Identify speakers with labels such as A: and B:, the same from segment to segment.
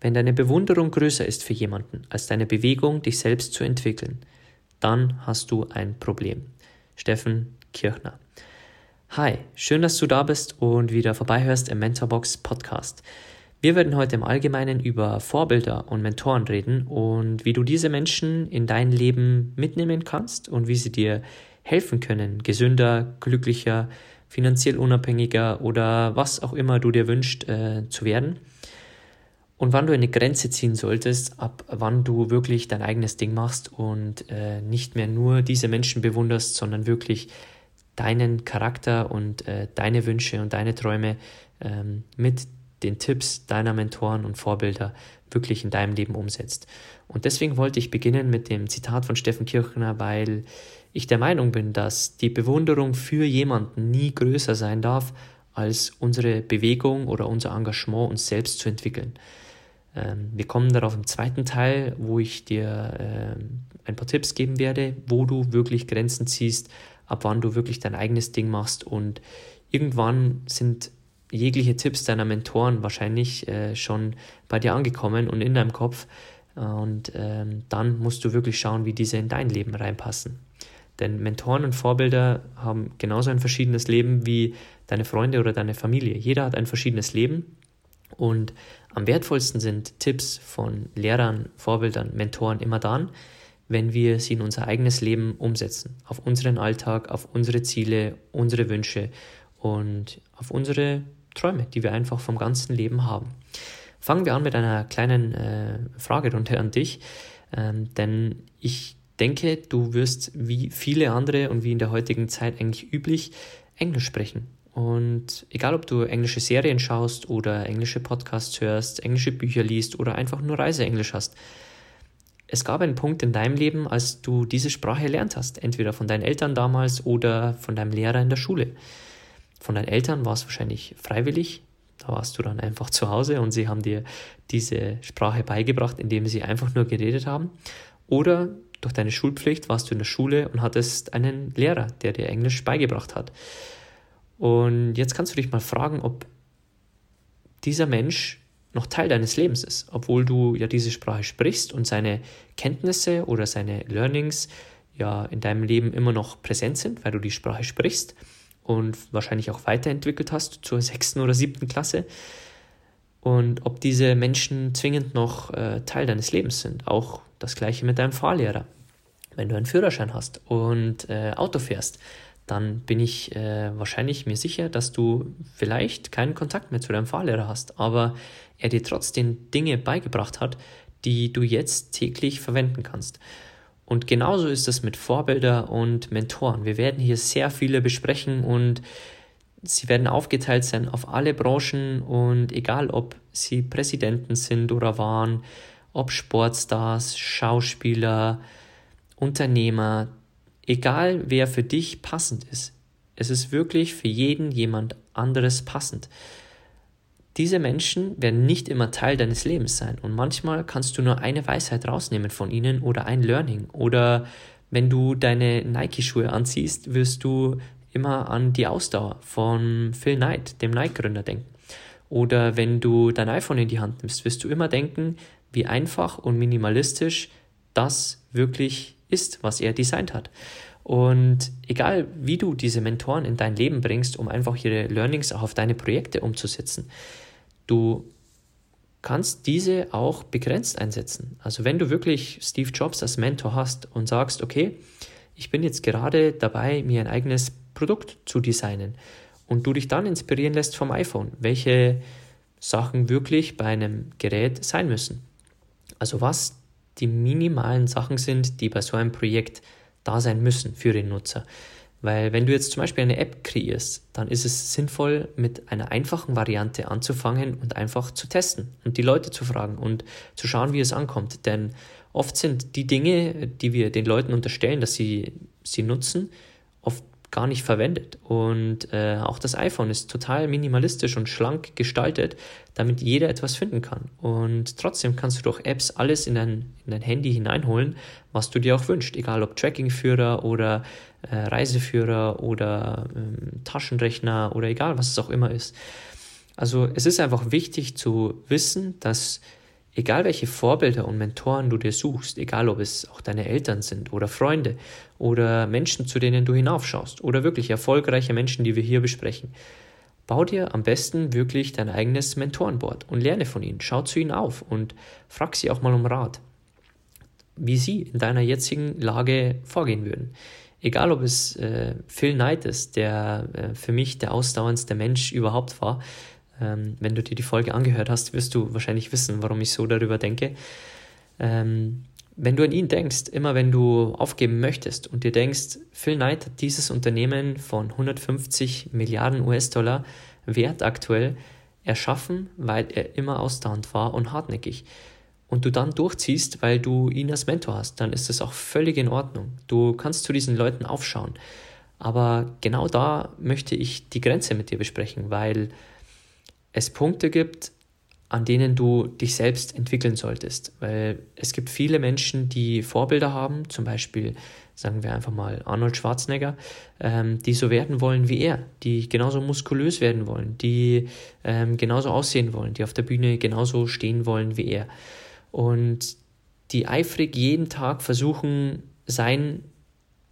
A: Wenn deine Bewunderung größer ist für jemanden als deine Bewegung, dich selbst zu entwickeln, dann hast du ein Problem. Steffen Kirchner. Hi, schön, dass du da bist und wieder vorbeihörst im Mentorbox Podcast. Wir werden heute im Allgemeinen über Vorbilder und Mentoren reden und wie du diese Menschen in dein Leben mitnehmen kannst und wie sie dir helfen können, gesünder, glücklicher, finanziell unabhängiger oder was auch immer du dir wünschst äh, zu werden und wann du eine Grenze ziehen solltest, ab wann du wirklich dein eigenes Ding machst und äh, nicht mehr nur diese Menschen bewunderst, sondern wirklich deinen Charakter und äh, deine Wünsche und deine Träume ähm, mit den Tipps deiner Mentoren und Vorbilder wirklich in deinem Leben umsetzt. Und deswegen wollte ich beginnen mit dem Zitat von Steffen Kirchner, weil ich der Meinung bin, dass die Bewunderung für jemanden nie größer sein darf, als unsere Bewegung oder unser Engagement uns selbst zu entwickeln. Ähm, wir kommen darauf im zweiten Teil, wo ich dir ähm, ein paar Tipps geben werde, wo du wirklich Grenzen ziehst, ab wann du wirklich dein eigenes Ding machst und irgendwann sind jegliche Tipps deiner Mentoren wahrscheinlich äh, schon bei dir angekommen und in deinem Kopf und ähm, dann musst du wirklich schauen, wie diese in dein Leben reinpassen. Denn Mentoren und Vorbilder haben genauso ein verschiedenes Leben wie deine Freunde oder deine Familie. Jeder hat ein verschiedenes Leben und am wertvollsten sind Tipps von Lehrern, Vorbildern, Mentoren immer dann, wenn wir sie in unser eigenes Leben umsetzen, auf unseren Alltag, auf unsere Ziele, unsere Wünsche und auf unsere Träume, die wir einfach vom ganzen Leben haben. Fangen wir an mit einer kleinen äh, Fragerunde an dich, ähm, denn ich denke, du wirst wie viele andere und wie in der heutigen Zeit eigentlich üblich Englisch sprechen. Und egal, ob du englische Serien schaust oder englische Podcasts hörst, englische Bücher liest oder einfach nur Reiseenglisch hast, es gab einen Punkt in deinem Leben, als du diese Sprache erlernt hast, entweder von deinen Eltern damals oder von deinem Lehrer in der Schule. Von deinen Eltern war es wahrscheinlich freiwillig, da warst du dann einfach zu Hause und sie haben dir diese Sprache beigebracht, indem sie einfach nur geredet haben. Oder durch deine Schulpflicht warst du in der Schule und hattest einen Lehrer, der dir Englisch beigebracht hat. Und jetzt kannst du dich mal fragen, ob dieser Mensch noch Teil deines Lebens ist, obwohl du ja diese Sprache sprichst und seine Kenntnisse oder seine Learnings ja in deinem Leben immer noch präsent sind, weil du die Sprache sprichst und wahrscheinlich auch weiterentwickelt hast zur sechsten oder siebten Klasse. Und ob diese Menschen zwingend noch äh, Teil deines Lebens sind. Auch das gleiche mit deinem Fahrlehrer. Wenn du einen Führerschein hast und äh, Auto fährst, dann bin ich äh, wahrscheinlich mir sicher, dass du vielleicht keinen Kontakt mehr zu deinem Fahrlehrer hast, aber er dir trotzdem Dinge beigebracht hat, die du jetzt täglich verwenden kannst. Und genauso ist es mit Vorbilder und Mentoren. Wir werden hier sehr viele besprechen und sie werden aufgeteilt sein auf alle Branchen und egal ob sie Präsidenten sind oder waren, ob Sportstars, Schauspieler, Unternehmer, Egal wer für dich passend ist. Es ist wirklich für jeden jemand anderes passend. Diese Menschen werden nicht immer Teil deines Lebens sein und manchmal kannst du nur eine Weisheit rausnehmen von ihnen oder ein Learning oder wenn du deine Nike-Schuhe anziehst, wirst du immer an die Ausdauer von Phil Knight, dem Nike-Gründer, denken. Oder wenn du dein iPhone in die Hand nimmst, wirst du immer denken, wie einfach und minimalistisch das wirklich ist, was er designt hat. Und egal, wie du diese Mentoren in dein Leben bringst, um einfach ihre Learnings auch auf deine Projekte umzusetzen, du kannst diese auch begrenzt einsetzen. Also wenn du wirklich Steve Jobs als Mentor hast und sagst, okay, ich bin jetzt gerade dabei, mir ein eigenes Produkt zu designen und du dich dann inspirieren lässt vom iPhone, welche Sachen wirklich bei einem Gerät sein müssen. Also was die minimalen Sachen sind, die bei so einem Projekt da sein müssen für den Nutzer. Weil wenn du jetzt zum Beispiel eine App kreierst, dann ist es sinnvoll, mit einer einfachen Variante anzufangen und einfach zu testen und die Leute zu fragen und zu schauen, wie es ankommt. Denn oft sind die Dinge, die wir den Leuten unterstellen, dass sie sie nutzen, gar nicht verwendet. Und äh, auch das iPhone ist total minimalistisch und schlank gestaltet, damit jeder etwas finden kann. Und trotzdem kannst du durch Apps alles in dein, in dein Handy hineinholen, was du dir auch wünschst. Egal ob Trackingführer oder äh, Reiseführer oder ähm, Taschenrechner oder egal was es auch immer ist. Also es ist einfach wichtig zu wissen, dass Egal welche Vorbilder und Mentoren du dir suchst, egal ob es auch deine Eltern sind oder Freunde oder Menschen, zu denen du hinaufschaust oder wirklich erfolgreiche Menschen, die wir hier besprechen, bau dir am besten wirklich dein eigenes Mentorenboard und lerne von ihnen. Schau zu ihnen auf und frag sie auch mal um Rat, wie sie in deiner jetzigen Lage vorgehen würden. Egal ob es äh, Phil Knight ist, der äh, für mich der ausdauerndste Mensch überhaupt war, ähm, wenn du dir die Folge angehört hast, wirst du wahrscheinlich wissen, warum ich so darüber denke. Ähm, wenn du an ihn denkst, immer wenn du aufgeben möchtest und dir denkst, Phil Knight hat dieses Unternehmen von 150 Milliarden US-Dollar Wert aktuell erschaffen, weil er immer ausdauernd war und hartnäckig. Und du dann durchziehst, weil du ihn als Mentor hast, dann ist das auch völlig in Ordnung. Du kannst zu diesen Leuten aufschauen. Aber genau da möchte ich die Grenze mit dir besprechen, weil es Punkte gibt, an denen du dich selbst entwickeln solltest. Weil es gibt viele Menschen, die Vorbilder haben, zum Beispiel, sagen wir einfach mal Arnold Schwarzenegger, ähm, die so werden wollen wie er, die genauso muskulös werden wollen, die ähm, genauso aussehen wollen, die auf der Bühne genauso stehen wollen wie er. Und die eifrig jeden Tag versuchen, sein,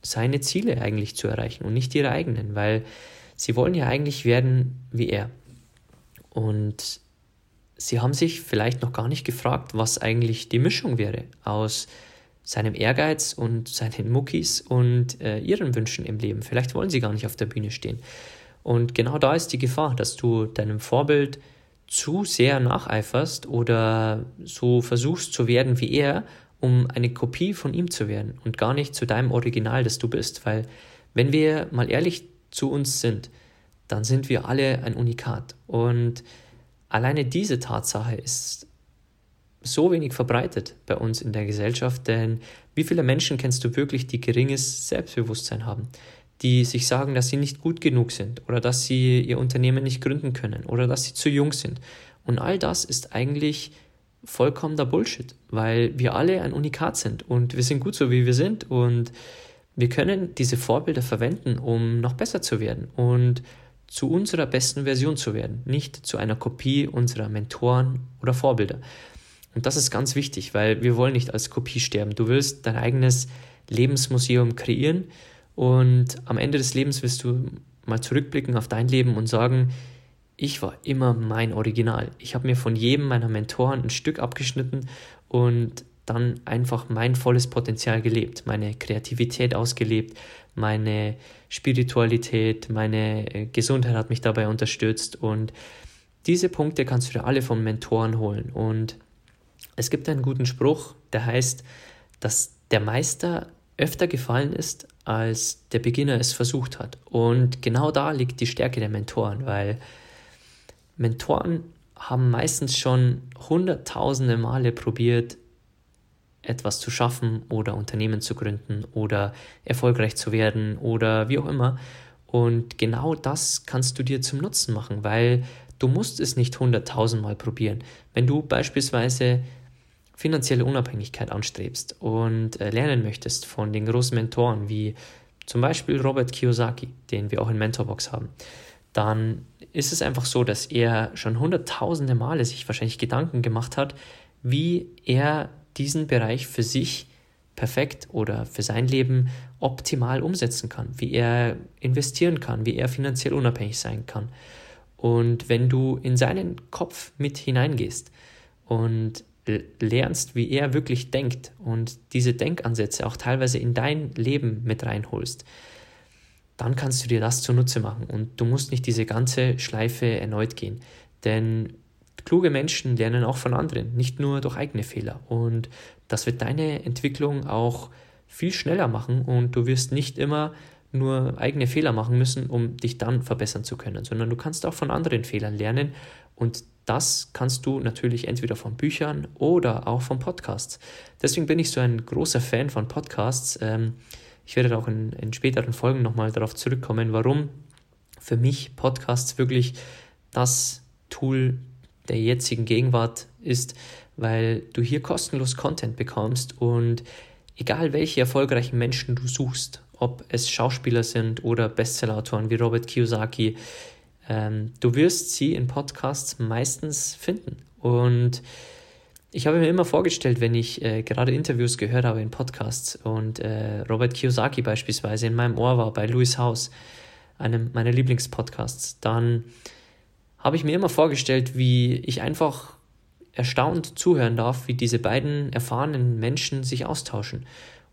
A: seine Ziele eigentlich zu erreichen und nicht ihre eigenen, weil sie wollen ja eigentlich werden wie er. Und sie haben sich vielleicht noch gar nicht gefragt, was eigentlich die Mischung wäre aus seinem Ehrgeiz und seinen Muckis und äh, ihren Wünschen im Leben. Vielleicht wollen sie gar nicht auf der Bühne stehen. Und genau da ist die Gefahr, dass du deinem Vorbild zu sehr nacheiferst oder so versuchst zu werden wie er, um eine Kopie von ihm zu werden und gar nicht zu deinem Original, das du bist. Weil wenn wir mal ehrlich zu uns sind, dann sind wir alle ein Unikat. Und alleine diese Tatsache ist so wenig verbreitet bei uns in der Gesellschaft, denn wie viele Menschen kennst du wirklich, die geringes Selbstbewusstsein haben, die sich sagen, dass sie nicht gut genug sind oder dass sie ihr Unternehmen nicht gründen können oder dass sie zu jung sind. Und all das ist eigentlich vollkommener Bullshit, weil wir alle ein Unikat sind und wir sind gut so, wie wir sind und wir können diese Vorbilder verwenden, um noch besser zu werden und zu unserer besten Version zu werden, nicht zu einer Kopie unserer Mentoren oder Vorbilder. Und das ist ganz wichtig, weil wir wollen nicht als Kopie sterben. Du willst dein eigenes Lebensmuseum kreieren und am Ende des Lebens wirst du mal zurückblicken auf dein Leben und sagen, ich war immer mein Original. Ich habe mir von jedem meiner Mentoren ein Stück abgeschnitten und dann einfach mein volles Potenzial gelebt, meine Kreativität ausgelebt, meine Spiritualität, meine äh, Gesundheit hat mich dabei unterstützt und diese Punkte kannst du dir alle von Mentoren holen. Und es gibt einen guten Spruch, der heißt, dass der Meister öfter gefallen ist, als der Beginner es versucht hat. Und genau da liegt die Stärke der Mentoren, weil Mentoren haben meistens schon hunderttausende Male probiert, etwas zu schaffen oder Unternehmen zu gründen oder erfolgreich zu werden oder wie auch immer. Und genau das kannst du dir zum Nutzen machen, weil du musst es nicht hunderttausendmal probieren. Wenn du beispielsweise finanzielle Unabhängigkeit anstrebst und äh, lernen möchtest von den großen Mentoren wie zum Beispiel Robert Kiyosaki, den wir auch in Mentorbox haben, dann ist es einfach so, dass er schon hunderttausende Male sich wahrscheinlich Gedanken gemacht hat, wie er diesen Bereich für sich perfekt oder für sein Leben optimal umsetzen kann, wie er investieren kann, wie er finanziell unabhängig sein kann. Und wenn du in seinen Kopf mit hineingehst und lernst, wie er wirklich denkt und diese Denkansätze auch teilweise in dein Leben mit reinholst, dann kannst du dir das zunutze machen und du musst nicht diese ganze Schleife erneut gehen. Denn kluge Menschen lernen auch von anderen, nicht nur durch eigene Fehler. Und das wird deine Entwicklung auch viel schneller machen und du wirst nicht immer nur eigene Fehler machen müssen, um dich dann verbessern zu können, sondern du kannst auch von anderen Fehlern lernen und das kannst du natürlich entweder von Büchern oder auch von Podcasts. Deswegen bin ich so ein großer Fan von Podcasts. Ähm, ich werde auch in, in späteren Folgen nochmal darauf zurückkommen, warum für mich Podcasts wirklich das Tool der jetzigen Gegenwart ist, weil du hier kostenlos Content bekommst und egal welche erfolgreichen Menschen du suchst, ob es Schauspieler sind oder Bestsellerautoren wie Robert Kiyosaki, ähm, du wirst sie in Podcasts meistens finden. Und ich habe mir immer vorgestellt, wenn ich äh, gerade Interviews gehört habe in Podcasts und äh, Robert Kiyosaki beispielsweise in meinem Ohr war bei Louis House, einem meiner Lieblingspodcasts, dann habe ich mir immer vorgestellt, wie ich einfach erstaunt zuhören darf, wie diese beiden erfahrenen Menschen sich austauschen.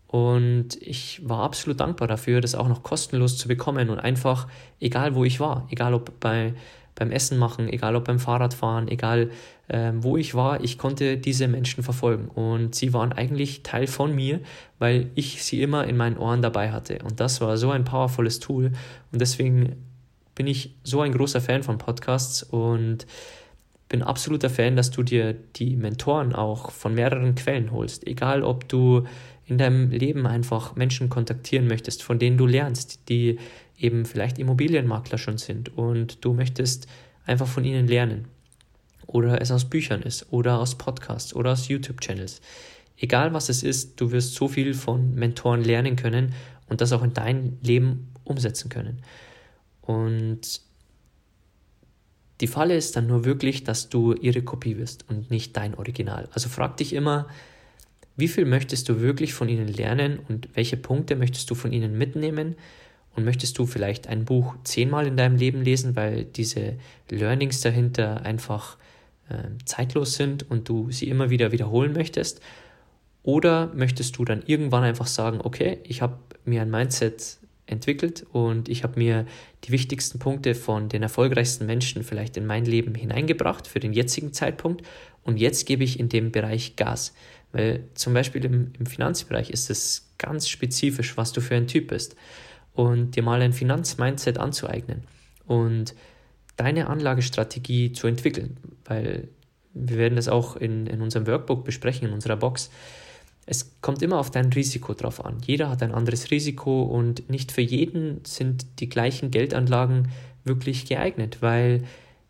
A: Und ich war absolut dankbar dafür, das auch noch kostenlos zu bekommen und einfach, egal wo ich war, egal ob bei, beim Essen machen, egal ob beim Fahrradfahren, egal äh, wo ich war, ich konnte diese Menschen verfolgen. Und sie waren eigentlich Teil von mir, weil ich sie immer in meinen Ohren dabei hatte. Und das war so ein powervolles Tool. Und deswegen bin ich so ein großer Fan von Podcasts und bin absoluter Fan, dass du dir die Mentoren auch von mehreren Quellen holst. Egal, ob du in deinem Leben einfach Menschen kontaktieren möchtest, von denen du lernst, die eben vielleicht Immobilienmakler schon sind und du möchtest einfach von ihnen lernen. Oder es aus Büchern ist oder aus Podcasts oder aus YouTube-Channels. Egal was es ist, du wirst so viel von Mentoren lernen können und das auch in dein Leben umsetzen können. Und die Falle ist dann nur wirklich, dass du ihre Kopie wirst und nicht dein Original. Also frag dich immer, wie viel möchtest du wirklich von ihnen lernen und welche Punkte möchtest du von ihnen mitnehmen? Und möchtest du vielleicht ein Buch zehnmal in deinem Leben lesen, weil diese Learnings dahinter einfach äh, zeitlos sind und du sie immer wieder wiederholen möchtest? Oder möchtest du dann irgendwann einfach sagen, okay, ich habe mir ein Mindset entwickelt und ich habe mir die wichtigsten Punkte von den erfolgreichsten Menschen vielleicht in mein Leben hineingebracht für den jetzigen Zeitpunkt und jetzt gebe ich in dem Bereich Gas. Weil zum Beispiel im, im Finanzbereich ist es ganz spezifisch, was du für ein Typ bist. Und dir mal ein Finanzmindset anzueignen und deine Anlagestrategie zu entwickeln. Weil wir werden das auch in, in unserem Workbook besprechen, in unserer Box. Es kommt immer auf dein Risiko drauf an. Jeder hat ein anderes Risiko und nicht für jeden sind die gleichen Geldanlagen wirklich geeignet, weil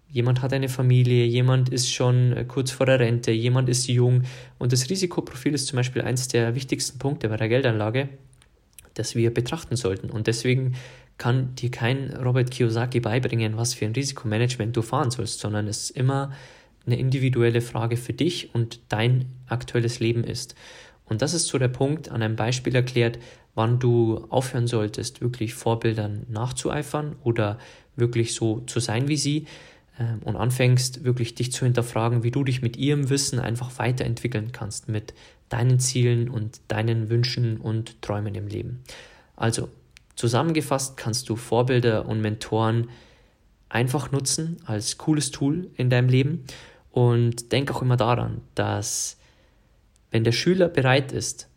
A: Jemand hat eine Familie, jemand ist schon äh, kurz vor der Rente, jemand ist jung. Und das Risikoprofil ist zum Beispiel eines der wichtigsten Punkte bei der Geldanlage, das wir betrachten sollten. Und deswegen kann dir kein Robert Kiyosaki beibringen, was für ein Risikomanagement du fahren sollst, sondern es ist immer eine individuelle Frage für dich und dein aktuelles Leben ist. Und das ist so der Punkt an einem Beispiel erklärt, wann du aufhören solltest, wirklich Vorbildern nachzueifern oder wirklich so zu sein wie sie, ähm, und anfängst wirklich dich zu hinterfragen, wie du dich mit ihrem Wissen einfach weiterentwickeln kannst mit deinen Zielen und deinen Wünschen und Träumen im Leben. Also zusammengefasst kannst du Vorbilder und Mentoren einfach nutzen als cooles Tool in deinem Leben und denk auch immer daran, dass wenn der Schüler bereit ist,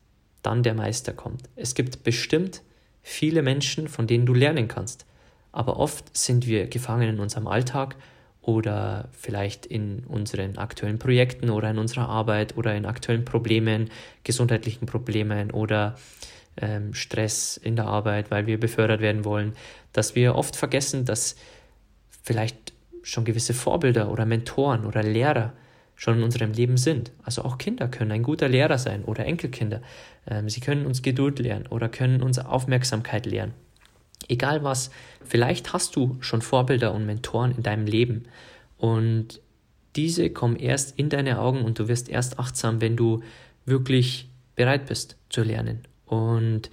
A: dann der Meister kommt. Es gibt bestimmt viele Menschen, von denen du lernen kannst, aber oft sind wir gefangen in unserem Alltag oder vielleicht in unseren aktuellen Projekten oder in unserer Arbeit oder in aktuellen Problemen, gesundheitlichen Problemen oder ähm, Stress in der Arbeit, weil wir befördert werden wollen, dass wir oft vergessen, dass vielleicht schon gewisse Vorbilder oder Mentoren oder Lehrer schon in unserem Leben sind. Also auch Kinder können ein guter Lehrer sein oder Enkelkinder. Ähm, sie können uns Geduld lernen oder können uns Aufmerksamkeit lernen. Egal was, vielleicht hast du schon Vorbilder und Mentoren in deinem Leben und diese kommen erst in deine Augen und du wirst erst achtsam, wenn du wirklich bereit bist zu lernen. Und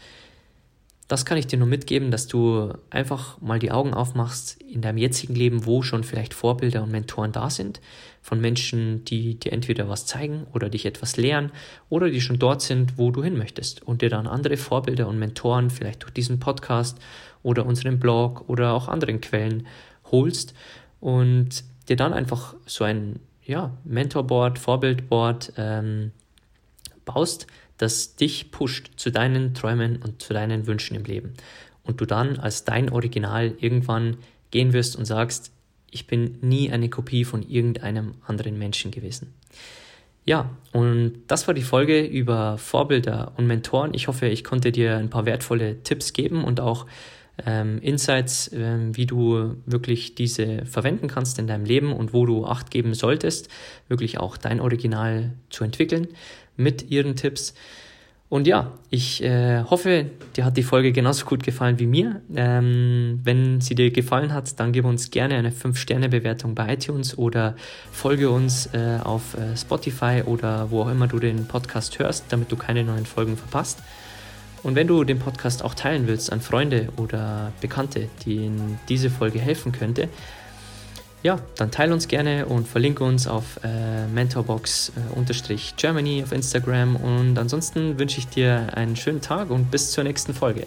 A: das kann ich dir nur mitgeben, dass du einfach mal die Augen aufmachst in deinem jetzigen Leben, wo schon vielleicht Vorbilder und Mentoren da sind, von Menschen, die dir entweder was zeigen oder dich etwas lehren oder die schon dort sind, wo du hin möchtest und dir dann andere Vorbilder und Mentoren vielleicht durch diesen Podcast oder unseren Blog oder auch anderen Quellen holst und dir dann einfach so ein ja, Mentorboard, Vorbildboard ähm, baust, das dich pusht zu deinen Träumen und zu deinen Wünschen im Leben. und du dann als dein Original irgendwann gehen wirst und sagst, ich bin nie eine Kopie von irgendeinem anderen Menschen gewesen. Ja, und das war die Folge über Vorbilder und Mentoren. Ich hoffe, ich konnte dir ein paar wertvolle Tipps geben und auch ähm, Insights, ähm, wie du wirklich diese verwenden kannst in deinem Leben und wo du Acht geben solltest, wirklich auch dein Original zu entwickeln mit ihren Tipps. Und ja, ich äh, hoffe, dir hat die Folge genauso gut gefallen wie mir. Ähm, wenn sie dir gefallen hat, dann gib uns gerne eine 5-Sterne-Bewertung bei iTunes oder folge uns äh, auf äh, Spotify oder wo auch immer du den Podcast hörst, damit du keine neuen Folgen verpasst. Und wenn du den Podcast auch teilen willst an Freunde oder Bekannte, denen diese Folge helfen könnte, ja, dann teile uns gerne und verlinke uns auf äh, mentorbox-germany auf Instagram. Und ansonsten wünsche ich dir einen schönen Tag und bis zur nächsten Folge.